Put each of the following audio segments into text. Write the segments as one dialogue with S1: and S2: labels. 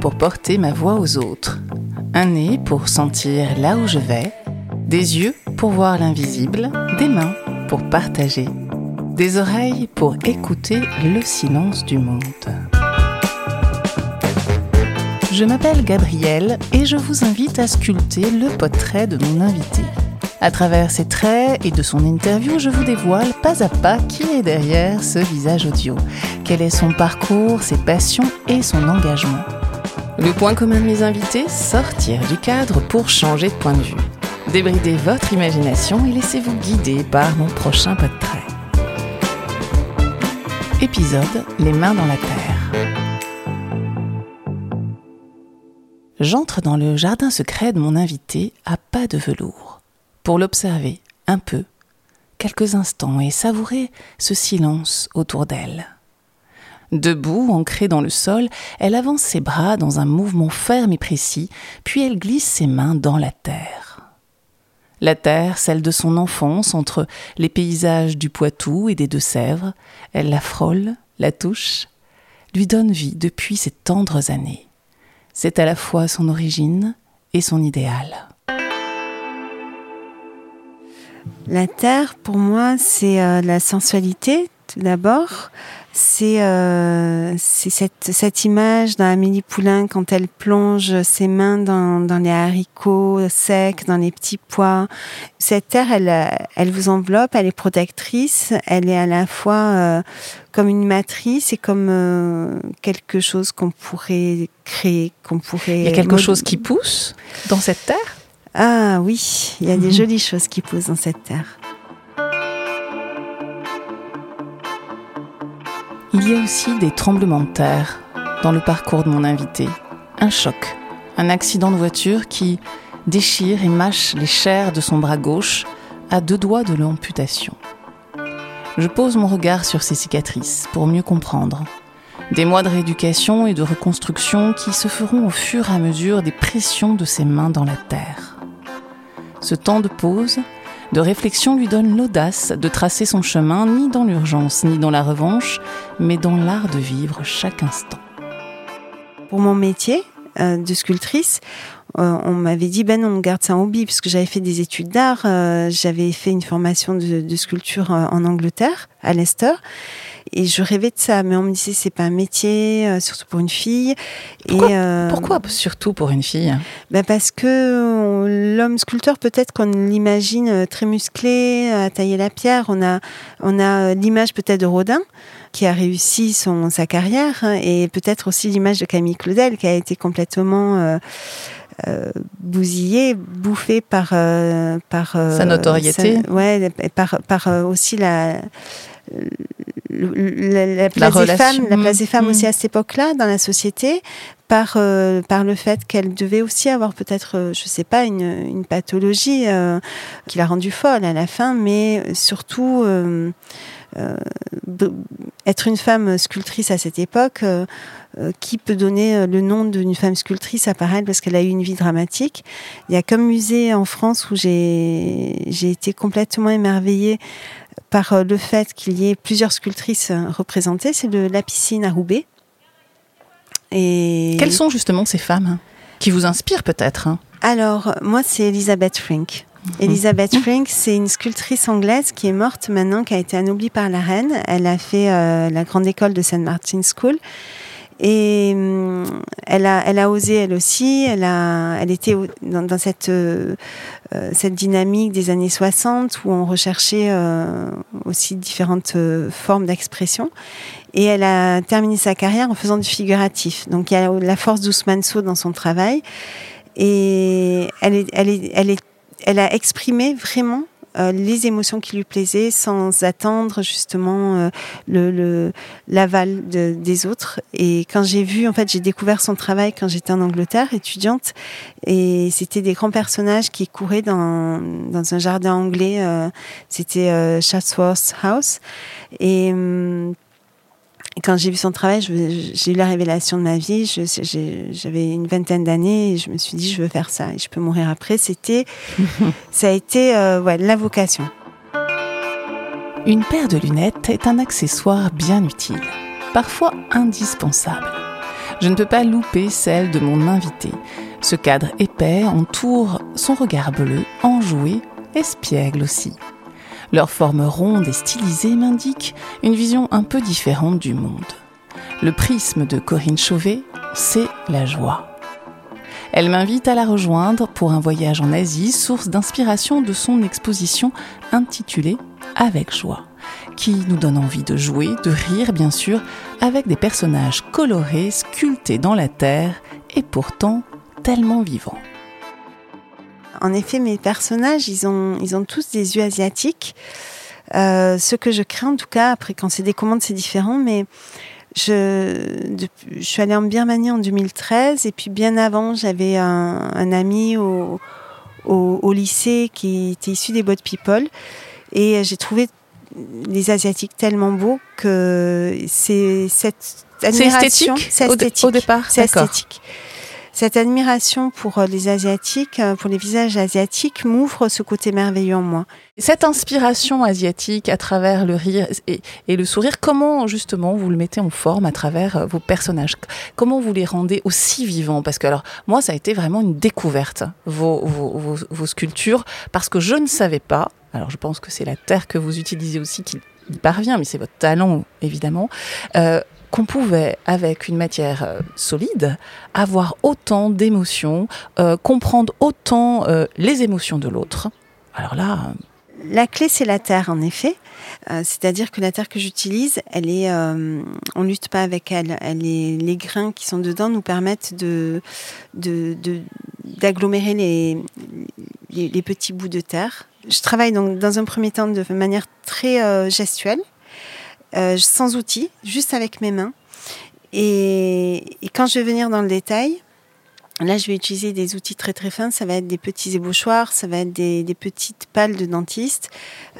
S1: pour porter ma voix aux autres, un nez pour sentir là où je vais, des yeux pour voir l'invisible, des mains pour partager, des oreilles pour écouter le silence du monde. Je m'appelle Gabrielle et je vous invite à sculpter le portrait de mon invité. À travers ses traits et de son interview, je vous dévoile pas à pas qui est derrière ce visage audio, quel est son parcours, ses passions et son engagement. Le point commun de mes invités, sortir du cadre pour changer de point de vue. Débridez votre imagination et laissez-vous guider par mon prochain portrait. Épisode Les mains dans la terre. J'entre dans le jardin secret de mon invité à pas de velours pour l'observer un peu, quelques instants, et savourer ce silence autour d'elle. Debout, ancrée dans le sol, elle avance ses bras dans un mouvement ferme et précis, puis elle glisse ses mains dans la terre. La terre, celle de son enfance, entre les paysages du Poitou et des Deux-Sèvres, elle la frôle, la touche, lui donne vie depuis ces tendres années. C'est à la fois son origine et son idéal.
S2: La terre, pour moi, c'est euh, la sensualité, tout d'abord. C'est euh, cette, cette, image d'Amélie Poulain quand elle plonge ses mains dans, dans, les haricots secs, dans les petits pois. Cette terre, elle, elle vous enveloppe, elle est protectrice, elle est à la fois euh, comme une matrice et comme euh, quelque chose qu'on pourrait créer, qu'on pourrait...
S1: Il y a quelque chose qui pousse dans cette terre?
S2: Ah oui, il y a des mhm. jolies choses qui poussent dans cette terre.
S1: Il y a aussi des tremblements de terre dans le parcours de mon invité. Un choc, un accident de voiture qui déchire et mâche les chairs de son bras gauche à deux doigts de l'amputation. Je pose mon regard sur ces cicatrices pour mieux comprendre. Des mois de rééducation et de reconstruction qui se feront au fur et à mesure des pressions de ses mains dans la terre. Ce temps de pause, de réflexion lui donne l'audace de tracer son chemin ni dans l'urgence ni dans la revanche, mais dans l'art de vivre chaque instant.
S2: Pour mon métier euh, de sculptrice, euh, on m'avait dit ben on garde ça en hobby puisque j'avais fait des études d'art, euh, j'avais fait une formation de, de sculpture en Angleterre à Leicester et je rêvais de ça, mais on me disait c'est pas un métier, euh, surtout pour une fille.
S1: Pourquoi, et, euh, pourquoi surtout pour une fille?
S2: Ben Parce que l'homme sculpteur, peut-être qu'on l'imagine euh, très musclé, à tailler la pierre. On a, on a l'image peut-être de Rodin qui a réussi son, sa carrière, hein, et peut-être aussi l'image de Camille Claudel qui a été complètement euh, euh, bousillée, bouffée par par
S1: sa notoriété,
S2: sa, ouais, par par aussi la la, place des femmes, la place des femmes aussi mm. à cette époque-là dans la société, par euh, par le fait qu'elle devait aussi avoir peut-être, euh, je sais pas, une, une pathologie euh, qui l'a rendue folle à la fin, mais surtout être une femme sculptrice à cette époque. qui peut donner le nom d'une femme sculptrice à part elle parce qu'elle a eu une vie dramatique? Il y a comme musée en France où j'ai été complètement émerveillée par euh, le fait qu'il y ait plusieurs sculptrices euh, représentées, c'est de la piscine à Roubaix.
S1: Et... Quelles sont justement ces femmes qui vous inspirent peut-être hein?
S2: Alors, moi, c'est Elizabeth Frink. Mhm. Elizabeth Frink, c'est une sculptrice anglaise qui est morte maintenant, qui a été anoblie par la reine. Elle a fait euh, la grande école de St. Martin's School. Et hum, elle a, elle a osé elle aussi. Elle a, elle était dans, dans cette euh, euh, cette dynamique des années 60 où on recherchait euh, aussi différentes formes d'expression. Et elle a terminé sa carrière en faisant du figuratif. Donc il y a la force d'Ousmane dans son travail. Et elle, est, elle, est, elle, est, elle a exprimé vraiment euh, les émotions qui lui plaisaient sans attendre justement euh, l'aval des autres. Et quand j'ai vu, en fait, j'ai découvert son travail quand j'étais en Angleterre, étudiante, et c'était des grands personnages qui couraient dans, dans un jardin anglais. Euh, c'était Chatsworth House. Et hum, quand j'ai vu son travail, j'ai eu la révélation de ma vie. J'avais une vingtaine d'années et je me suis dit, je veux faire ça et je peux mourir après. C'était, ça a été euh, ouais, la vocation.
S1: Une paire de lunettes est un accessoire bien utile, parfois indispensable. Je ne peux pas louper celle de mon invité. Ce cadre épais entoure son regard bleu, enjoué, espiègle aussi. Leur forme ronde et stylisée m'indique une vision un peu différente du monde. Le prisme de Corinne Chauvet, c'est la joie. Elle m'invite à la rejoindre pour un voyage en Asie, source d'inspiration de son exposition intitulée Avec joie, qui nous donne envie de jouer, de rire bien sûr, avec des personnages colorés, sculptés dans la terre et pourtant tellement vivants.
S2: En effet, mes personnages, ils ont, ils ont tous des yeux asiatiques. Euh, ce que je crée en tout cas, après quand c'est des commandes, c'est différent, mais je, je, suis allée en Birmanie en 2013 et puis bien avant, j'avais un, un, ami au, au, au, lycée qui était issu des boîtes people et j'ai trouvé les asiatiques tellement beaux que c'est cette
S1: admiration, c'est esthétique, au, départ,
S2: c'est esthétique cette admiration pour euh, les Asiatiques, euh, pour les visages asiatiques, m'ouvre ce côté merveilleux en moi.
S1: Cette inspiration asiatique à travers le rire et, le sourire, comment justement vous le mettez en forme à travers euh, vos personnages? Comment vous les rendez aussi vivants? Parce que alors moi, ça a été vraiment une découverte, vos, vos, vos, sculptures, parce que je ne savais pas, alors je pense que c'est la terre que vous utilisez aussi qui parvient, mais c'est votre talent évidemment. Qu'on pouvait, avec une matière euh, solide, avoir autant d'émotions, euh, comprendre autant euh, les émotions de l'autre. Alors là.
S2: La clé, c'est la terre, en effet. C'est-à-dire que la terre que j'utilise, elle est, on lutte pas avec elle. Elle est, les grains qui sont dedans nous permettent de, d'agglomérer les, petits bouts de terre. Je travaille donc dans un premier temps de manière très gestuelle euh, sans outils, juste avec mes mains. Et, et, quand je vais venir dans le détail, là, je vais utiliser des outils très très fins. Ça va être des petits ébauchoirs, ça va être des, des petites pales de dentiste.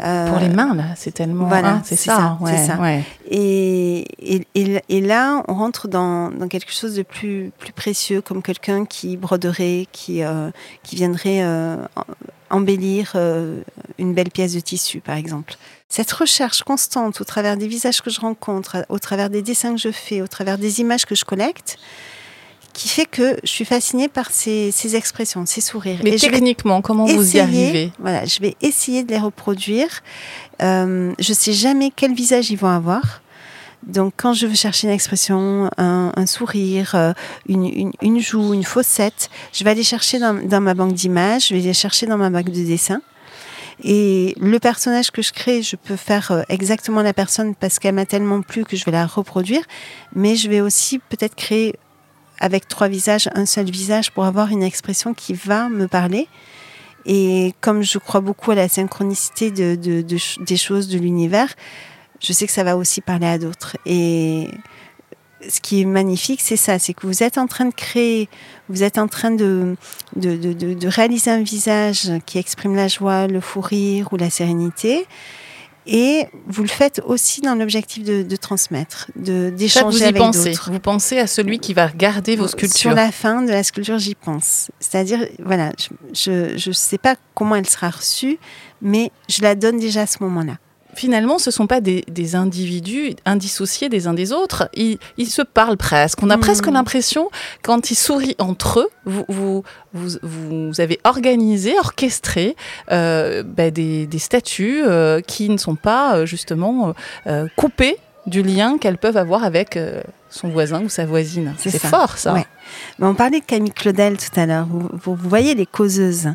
S1: Euh, Pour les mains, là, c'est tellement.
S2: Voilà,
S1: hein, c'est ça. ça,
S2: ouais, ça. Ouais. Et, et, et, là, on rentre dans, dans, quelque chose de plus, plus précieux, comme quelqu'un qui broderait, qui, euh, qui viendrait embellir une belle pièce de tissu, par exemple. Cette recherche constante au travers des visages que je rencontre, au travers des dessins que je fais, au travers des images que je collecte, qui fait que je suis fascinée par ces, ces expressions, ces sourires.
S1: Mais Et techniquement, comment essayer, vous y arrivez?
S2: Voilà, je vais essayer de les reproduire. Euh, je sais jamais quel visage ils vont avoir. Donc, quand je veux chercher une expression, un, un sourire, euh, une, une, une, joue, une fossette, je vais aller chercher dans, dans ma banque d'images, je vais aller chercher dans ma banque de dessins. Et le personnage que je crée, je peux faire euh, exactement la personne parce qu'elle m'a tellement plu que je vais la reproduire. Mais je vais aussi peut-être créer avec trois visages, un seul visage pour avoir une expression qui va me parler. Et comme je crois beaucoup à la synchronicité de, de, de, des choses de l'univers, je sais que ça va aussi parler à d'autres. Et ce qui est magnifique, c'est ça, c'est que vous êtes en train de créer, vous êtes en train de, de, de, de, réaliser un visage qui exprime la joie, le fou rire ou la sérénité. Et vous le faites aussi dans l'objectif de, de, transmettre, de d'échanger avec d'autres.
S1: Vous pensez à celui qui va regarder vos sculptures.
S2: Sur la fin de la sculpture, j'y pense. C'est-à-dire, voilà, je ne sais pas comment elle sera reçue, mais je la donne déjà à ce moment-là
S1: finalement, ce ne sont pas des, des, individus indissociés des uns des autres. Ils, ils se parlent presque. On a mmh. presque l'impression, quand ils sourient entre eux, vous, vous, vous, vous avez organisé, orchestré euh, bah, des, des, statues euh, qui ne sont pas euh, justement euh, coupées du lien qu'elles peuvent avoir avec son voisin ou sa voisine. C'est fort, ça.
S2: Ouais. Mais on parlait de Camille Claudel tout à l'heure. Vous, vous, voyez les causeuses.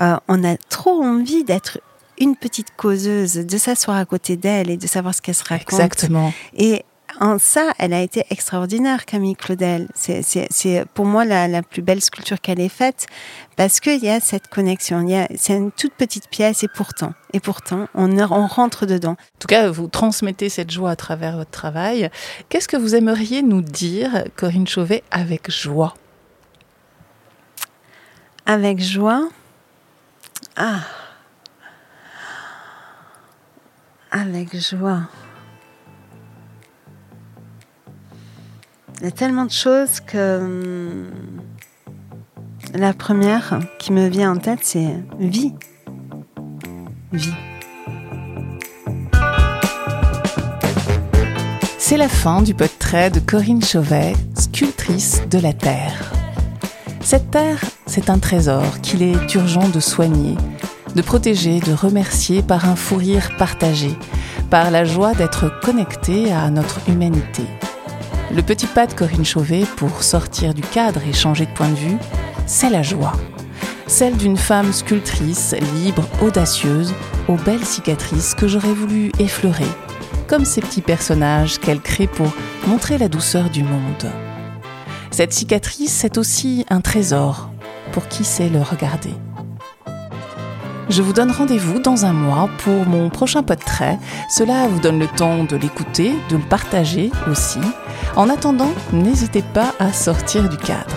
S2: Euh, on a trop envie d'être une petite causeuse, de s'asseoir à côté d'elle et de savoir ce qu'elle se raconte.
S1: Exactement.
S2: Et en ça, elle a été extraordinaire, Camille Claudel. C'est pour moi la, la, plus belle sculpture qu'elle ait faite parce qu'il y a cette connexion. C'est une toute petite pièce et pourtant, et pourtant, on, on rentre dedans. En
S1: tout cas, vous transmettez cette joie à travers votre travail. Qu'est-ce que vous aimeriez nous dire, Corinne Chauvet, avec joie?
S2: Avec joie? Ah avec joie. Il y a tellement de choses que hum, la première qui me vient en tête, c'est vie. Vie.
S1: C'est la fin du portrait de Corinne Chauvet, sculptrice de la Terre. Cette Terre, c'est un trésor qu'il est urgent de soigner, de protéger, de remercier par un fou rire partagé, par la joie d'être connecté à notre humanité. Le petit pas de Corinne Chauvet pour sortir du cadre et changer de point de vue, c'est la joie. Celle d'une femme sculptrice, libre, audacieuse, aux belles cicatrices que j'aurais voulu effleurer, comme ces petits personnages qu'elle crée pour montrer la douceur du monde. Cette cicatrice, c'est aussi un trésor pour qui sait le regarder. Je vous donne rendez-vous dans un mois pour mon prochain portrait. Cela vous donne le temps de l'écouter, de le partager aussi. En attendant, n'hésitez pas à sortir du cadre.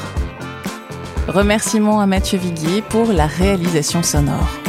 S1: Remerciements à Mathieu Viguier pour la réalisation sonore.